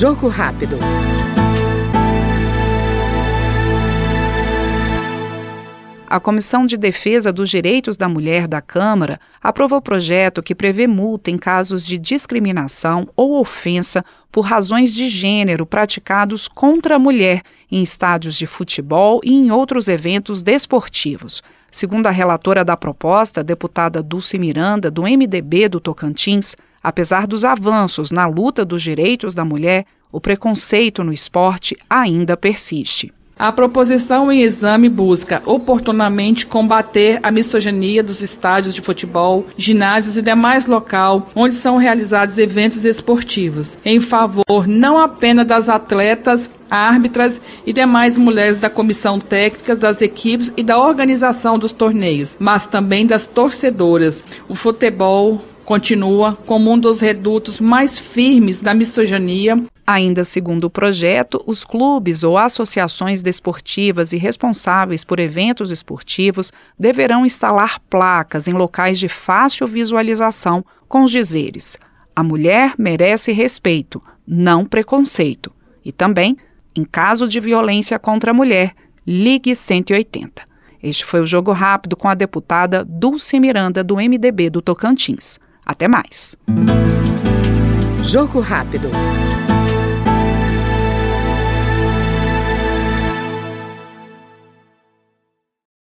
Jogo rápido. A Comissão de Defesa dos Direitos da Mulher da Câmara aprovou projeto que prevê multa em casos de discriminação ou ofensa por razões de gênero praticados contra a mulher em estádios de futebol e em outros eventos desportivos. Segundo a relatora da proposta, deputada Dulce Miranda, do MDB do Tocantins, apesar dos avanços na luta dos direitos da mulher, o preconceito no esporte ainda persiste. A proposição em exame busca oportunamente combater a misoginia dos estádios de futebol, ginásios e demais local onde são realizados eventos esportivos, em favor não apenas das atletas árbitras e demais mulheres da comissão técnica das equipes e da organização dos torneios, mas também das torcedoras. O futebol continua como um dos redutos mais firmes da misoginia Ainda segundo o projeto, os clubes ou associações desportivas e responsáveis por eventos esportivos deverão instalar placas em locais de fácil visualização com os dizeres: a mulher merece respeito, não preconceito. E também, em caso de violência contra a mulher, ligue 180. Este foi o Jogo Rápido com a deputada Dulce Miranda, do MDB do Tocantins. Até mais. Jogo Rápido.